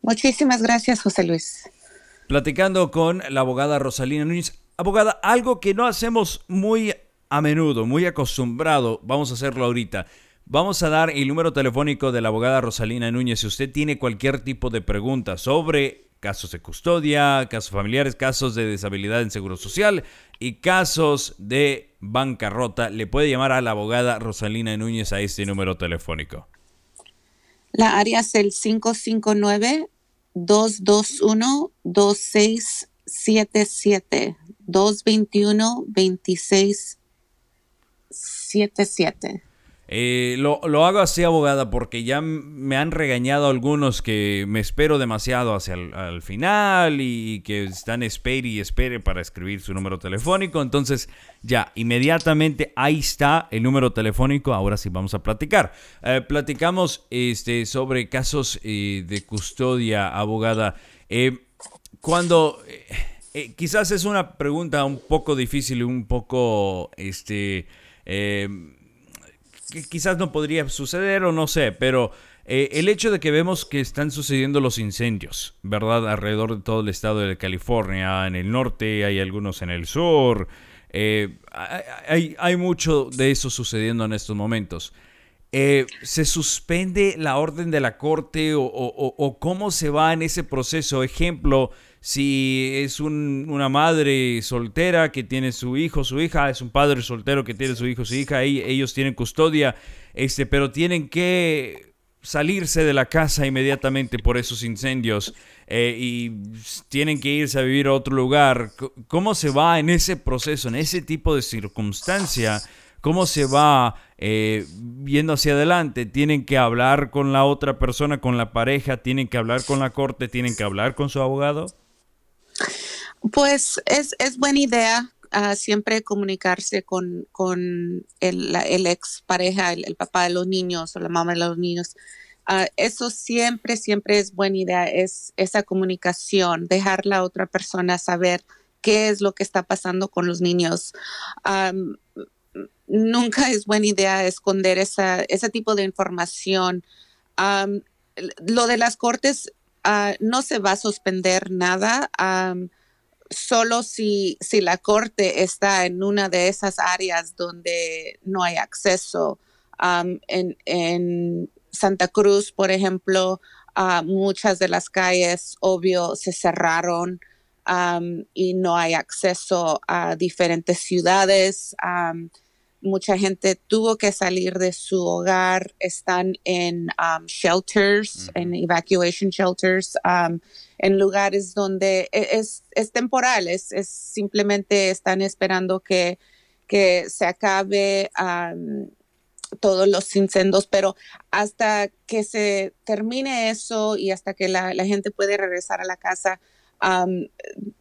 Muchísimas gracias, José Luis. Platicando con la abogada Rosalina Núñez. Abogada, algo que no hacemos muy a menudo, muy acostumbrado, vamos a hacerlo ahorita. Vamos a dar el número telefónico de la abogada Rosalina Núñez si usted tiene cualquier tipo de pregunta sobre casos de custodia, casos familiares, casos de deshabilidad en seguro social y casos de bancarrota. Le puede llamar a la abogada Rosalina Núñez a este número telefónico. La área es el 559-221-2677. 221-2677. Eh, lo, hago así, abogada, porque ya me han regañado algunos que me espero demasiado hacia el final y que están espere y espere para escribir su número telefónico. Entonces, ya, inmediatamente ahí está el número telefónico. Ahora sí vamos a platicar. Eh, platicamos este, sobre casos eh, de custodia, abogada. cuando... quizás es una pregunta un poco difícil y un poco, este, que quizás no podría suceder o no sé, pero eh, el hecho de que vemos que están sucediendo los incendios, ¿verdad? Alrededor de todo el estado de California, en el norte, hay algunos en el sur, eh, hay, hay, mucho de eso sucediendo en estos momentos. Eh, ¿Se suspende la orden de la corte o, o, cómo se va en ese proceso? Ejemplo, si es una madre soltera que tiene su hijo, su hija, es un padre soltero que tiene su hijo, su hija, y ellos tienen custodia, este, pero tienen que salirse de la casa inmediatamente por esos incendios eh, y tienen que irse a vivir a otro lugar. ¿Cómo se va en ese proceso, en ese tipo de circunstancia? ¿Cómo se va eh, hacia adelante? ¿Tienen que hablar con la otra persona, con la pareja? ¿Tienen que hablar con la corte? ¿Tienen que hablar con su abogado? Pues es, es buena idea uh, siempre comunicarse con, con el, ex pareja, el, papá de los niños o la mamá de los niños. Uh, eso siempre, siempre es buena idea, es esa comunicación, dejar la otra persona saber qué es lo que está pasando con los niños. Um, nunca es buena idea esconder esa, ese tipo de información. Lo de las cortes uh, no se va a suspender nada solo si, si la corte está en una de esas áreas donde no hay acceso. Um, en, Santa Cruz, por ejemplo, uh, muchas de las calles, obvio, se cerraron um, y no hay acceso a diferentes ciudades. Um, mucha gente tuvo que salir de su hogar, están en shelters, en evacuation shelters en lugares donde e, es, es temporal, es, simplemente están esperando que, que se acabe todos los incendios, pero hasta que se termine eso y hasta que la, gente puede regresar a la casa,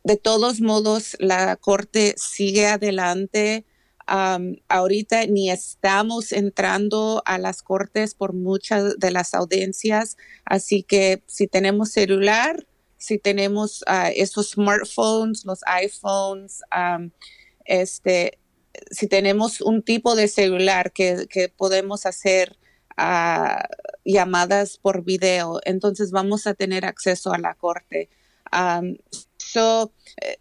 de todos modos la corte sigue adelante. ahorita ni estamos entrando a las cortes por muchas de las audiencias, así que si tenemos celular, si tenemos uh, esos smartphones, los iPhones, este, si tenemos un tipo de celular que, podemos hacer uh, llamadas por video, entonces vamos a tener acceso a la corte. so, eh,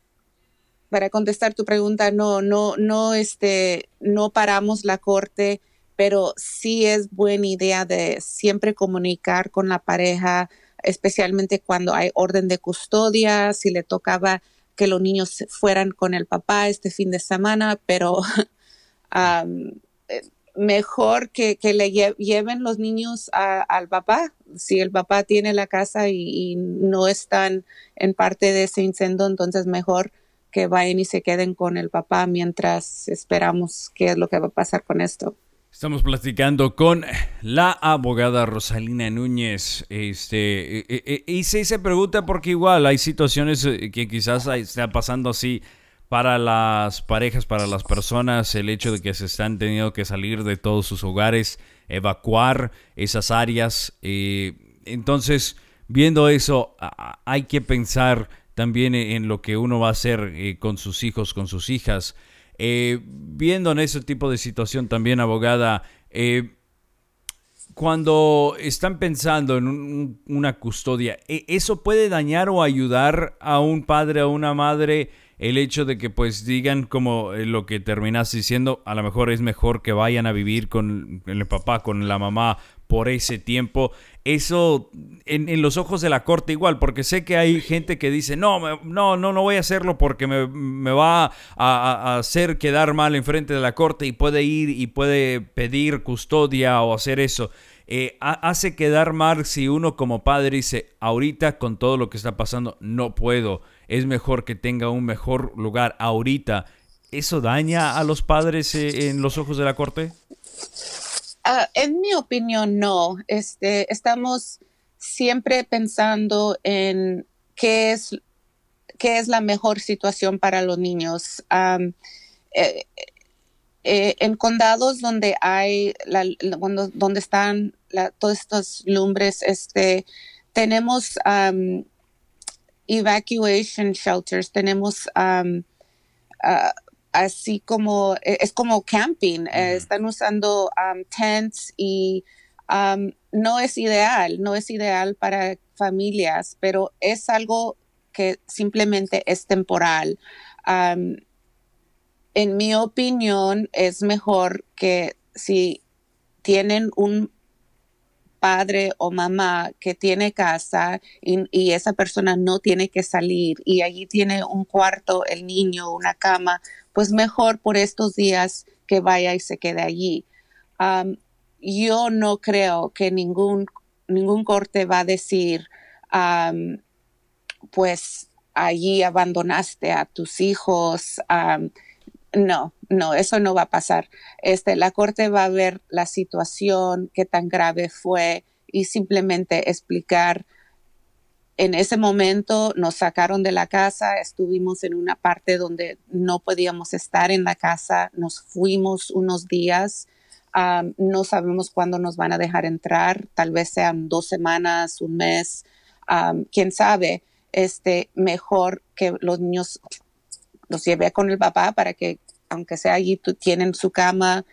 para contestar tu pregunta, no, no, no, este, no paramos la corte, pero sí es buena idea de siempre comunicar con la pareja, especialmente cuando hay orden de custodia, si le tocaba que los niños fueran con el papá este fin de semana, pero eh, mejor que, que le lleven los niños al papá. Si el papá tiene la casa y, no están en parte de ese incendio, entonces mejor que vayan y se queden con el papá mientras esperamos qué es lo que va a pasar con esto. Estamos platicando con la abogada Rosalina Núñez. Este, e, e, e, se, se pregunta porque igual hay situaciones eh, que quizás está pasando así para las parejas, para las personas, el hecho de que se están teniendo que salir de todos sus hogares, evacuar esas áreas. Eh, entonces, viendo eso, hay que pensar también en lo que uno va a hacer eh, con sus hijos, con sus hijas. Eh, viendo en ese tipo de situación también, abogada, cuando están pensando en una custodia, ¿eso puede dañar o ayudar a un padre o una madre? el hecho de que pues digan como eh, lo que terminas diciendo, a lo mejor es mejor que vayan a vivir con el papá, con la mamá por ese tiempo. Eso en, los ojos de la corte igual, porque sé que hay gente que dice, no, no, no, no voy a hacerlo porque me, va a, hacer quedar mal enfrente de la corte y puede ir y puede pedir custodia o hacer eso. Eh, hace quedar mal si uno como padre dice, ahorita con todo lo que está pasando, no puedo es mejor que tenga un mejor lugar ahorita, ¿eso daña a los padres eh, en los ojos de la corte? Ah, en mi opinión, no. Este, estamos siempre pensando en qué es, qué es la mejor situación para los niños. Eh, en condados donde hay, donde, están todas estas lumbres, este, tenemos evacuation shelters, tenemos um, uh, así como, e, es como camping, eh, están usando um, tents y um, no es ideal, no es ideal para familias, pero es algo que simplemente es temporal. en mi opinión, es mejor que si tienen un padre o mamá que tiene casa y, esa persona no tiene que salir y allí tiene un cuarto, el niño, una cama, pues mejor por estos días que vaya y se quede allí. yo no creo que ningún, ningún corte va a decir, pues allí abandonaste a tus hijos. No, no, eso no va a pasar. Este, la corte va a ver la situación, qué tan grave fue y simplemente explicar. En ese momento nos sacaron de la casa, estuvimos en una parte donde no podíamos estar en la casa, nos fuimos unos días, no sabemos cuándo nos van a dejar entrar, tal vez sean dos semanas, un mes, quién sabe. Este, mejor que los niños los llevé con el papá para que, aunque sea allí, tienen su cama,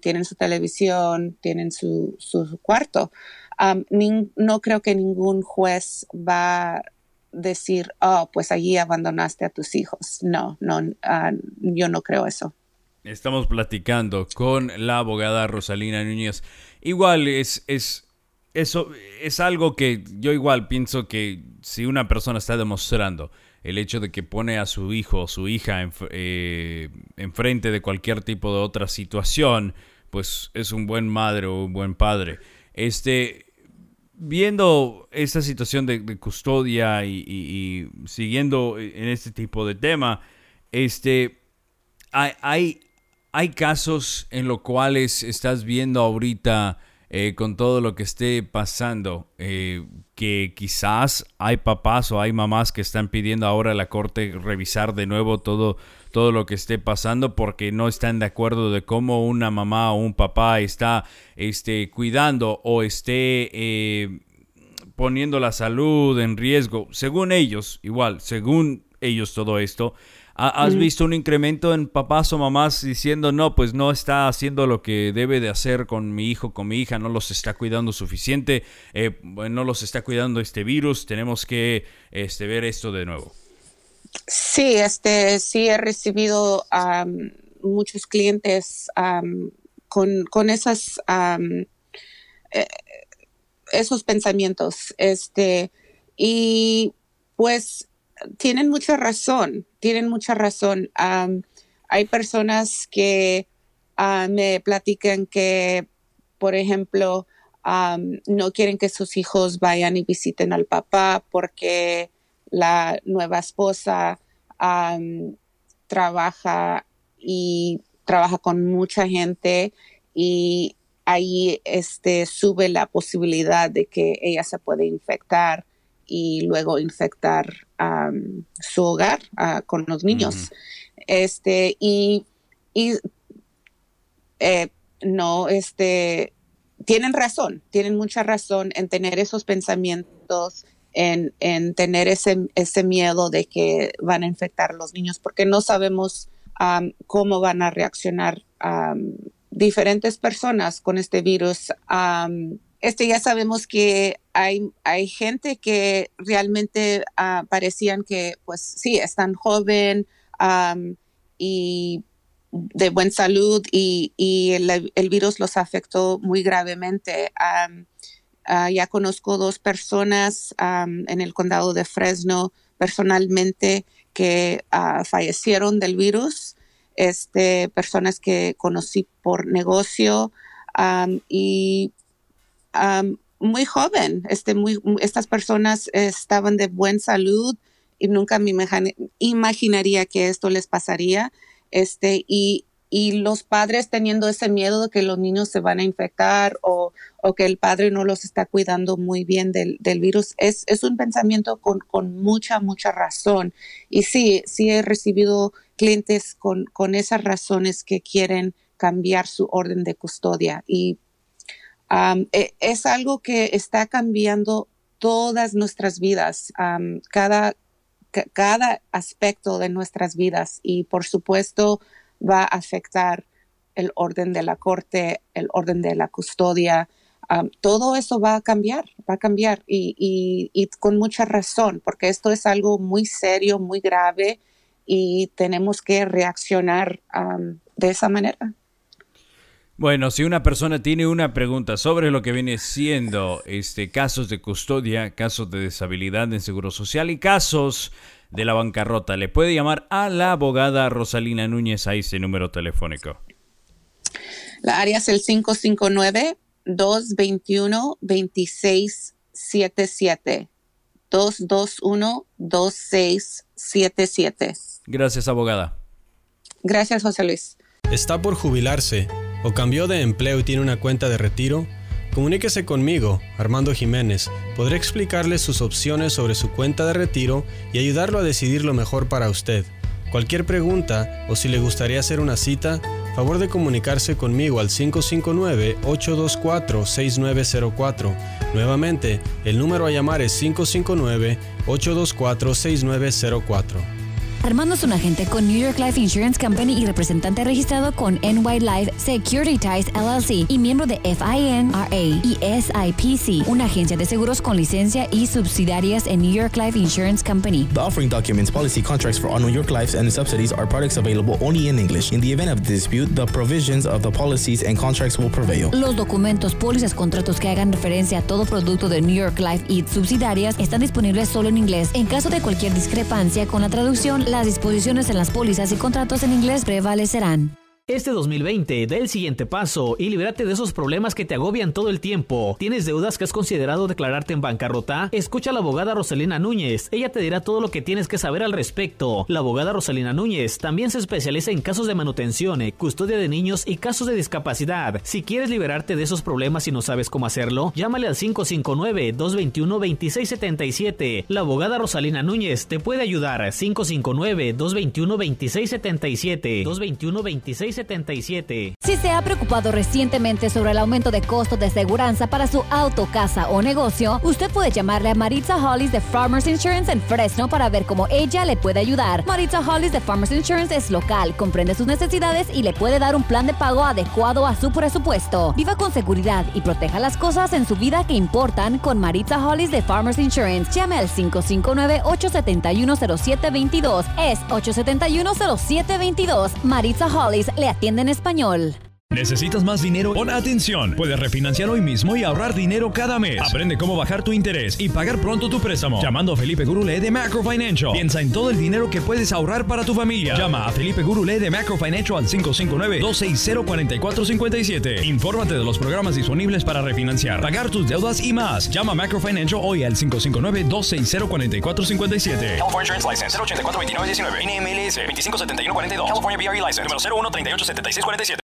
tienen su televisión, tienen su, su cuarto. no creo que ningún juez va a decir, oh, pues allí abandonaste a tus hijos. No, no, ah, yo no creo eso. Estamos platicando con la abogada Rosalina Núñez. Igual es, es, eso es algo que yo igual pienso que si una persona está demostrando el hecho de que pone a su hijo o su hija en, eh, enfrente de cualquier tipo de otra situación, pues es un buen madre o un buen padre. Este, viendo esta situación de, custodia y, siguiendo en este tipo de tema, este, hay, hay, hay casos en los cuales estás viendo ahorita eh, con todo lo que esté pasando, eh, que quizás hay papás o hay mamás que están pidiendo ahora a la corte revisar de nuevo todo, todo lo que esté pasando porque no están de acuerdo de cómo una mamá o un papá está este, cuidando o esté eh, poniendo la salud en riesgo, según ellos, igual, según ellos todo esto. ¿Has visto un incremento en papás o mamás diciendo, no, pues no está haciendo lo que debe de hacer con mi hijo, con mi hija, no los está cuidando suficiente, eh, no los está cuidando este virus, tenemos que este, ver esto de nuevo? Sí, este, sí he recibido muchos clientes con, con, esas, eh, esos pensamientos. Este, y pues tienen mucha razón, tienen mucha razón. hay personas que ah, me platican que, por ejemplo, no quieren que sus hijos vayan y visiten al papá porque la nueva esposa trabaja y trabaja con mucha gente y ahí este, sube la posibilidad de que ella se puede infectar y luego infectar su hogar con los niños. Este, y, eh, no, este, tienen razón, tienen mucha razón en tener esos pensamientos, en, tener ese, ese miedo de que van a infectar a los niños, porque no sabemos cómo van a reaccionar diferentes personas con este virus. Este ya sabemos que hay, hay gente que realmente uh, parecían que, pues sí, están joven y de buena salud y, el, virus los afectó muy gravemente. Ah, ya conozco dos personas en el condado de Fresno personalmente que ah, fallecieron del virus, este, personas que conocí por negocio y muy joven, este, muy, estas personas estaban de buena salud y nunca me imaginaría que esto les pasaría. Este, y, y los padres teniendo ese miedo de que los niños se van a infectar o, o que el padre no los está cuidando muy bien del, del virus, es, es, un pensamiento con, con, mucha, mucha razón. Y sí, sí he recibido clientes con, con esas razones que quieren cambiar su orden de custodia. Y e, es algo que está cambiando todas nuestras vidas, cada, cada aspecto de nuestras vidas. Y por supuesto, va a afectar el orden de la corte, el orden de la custodia. todo eso va a cambiar, va a cambiar y, con mucha razón, porque esto es algo muy serio, muy grave y tenemos que reaccionar de esa manera. Bueno, si una persona tiene una pregunta sobre lo que viene siendo este casos de custodia, casos de deshabilidad en Seguro Social y casos de la bancarrota. Le puede llamar a la abogada Rosalina Núñez a ese número telefónico. La área es el 559-221-2677. 221-2677. Gracias, abogada. Gracias, José Luis. ¿Está por jubilarse o cambió de empleo y tiene una cuenta de retiro? Comuníquese conmigo, Armando Jiménez. Podré explicarle sus opciones sobre su cuenta de retiro y ayudarlo a decidir lo mejor para usted. Cualquier pregunta o si le gustaría hacer una cita, favor de comunicarse conmigo al 559-824-6904. Nuevamente, el número a llamar es 559-824-6904. Armando es un agente con New York Life Insurance Company y representante registrado con NY Life Securities LLC y miembro de FINRA y SIPC, una agencia de seguros con licencia y subsidiarias en New York Life Insurance Company. The offering documents, policy contracts for all New York Life and subsidies are products available only in English. In the event of dispute, the provisions of the policies and contracts will prevail. Los documentos, pólizas, contratos que hagan referencia a todo producto de New York Life y subsidiarias están disponibles solo en inglés. En caso de cualquier discrepancia con la traducción, las disposiciones en las pólizas y contratos en inglés prevalecerán. Este 2020, da el siguiente paso y libérate de esos problemas que te agobian todo el tiempo. ¿Tienes deudas que has considerado declararte en bancarrota? Escucha a la abogada Rosalina Núñez. Ella te dirá todo lo que tienes que saber al respecto. La abogada Rosalina Núñez también se especializa en casos de manutención, custodia de niños y casos de discapacidad. Si quieres liberarte de esos problemas y no sabes cómo hacerlo, llámale al 559-221-2677. La abogada Rosalina Núñez te puede ayudar. 559-221-2677. 221-2677. Si se ha preocupado recientemente sobre el aumento de costos de seguridad para su auto, casa o negocio, usted puede llamarle a Maritza Hollis de Farmers Insurance en Fresno para ver cómo ella le puede ayudar. Maritza Hollis de Farmers Insurance es local, comprende sus necesidades y le puede dar un plan de pago adecuado a su presupuesto. Viva con seguridad y proteja las cosas en su vida que importan con Maritza Hollis de Farmers Insurance. Llame al 559-871-0722. Es 871-0722. Maritza Hollis le atiende en español. ¿Necesitas más dinero? Pon atención. Puedes refinanciar hoy mismo y ahorrar dinero cada mes. Aprende cómo bajar tu interés y pagar pronto tu préstamo. Llamando a Felipe Gurule de Macro Financial. Piensa en todo el dinero que puedes ahorrar para tu familia. Llama a Felipe Gurule de Macro Financial al 559-260-4457. Infórmate de los programas disponibles para refinanciar, pagar tus deudas y más. Llama a Macro Financial hoy al 559-260-4457. California Insurance License 084-2919. NMLS 257142. California BRE License número 01387647.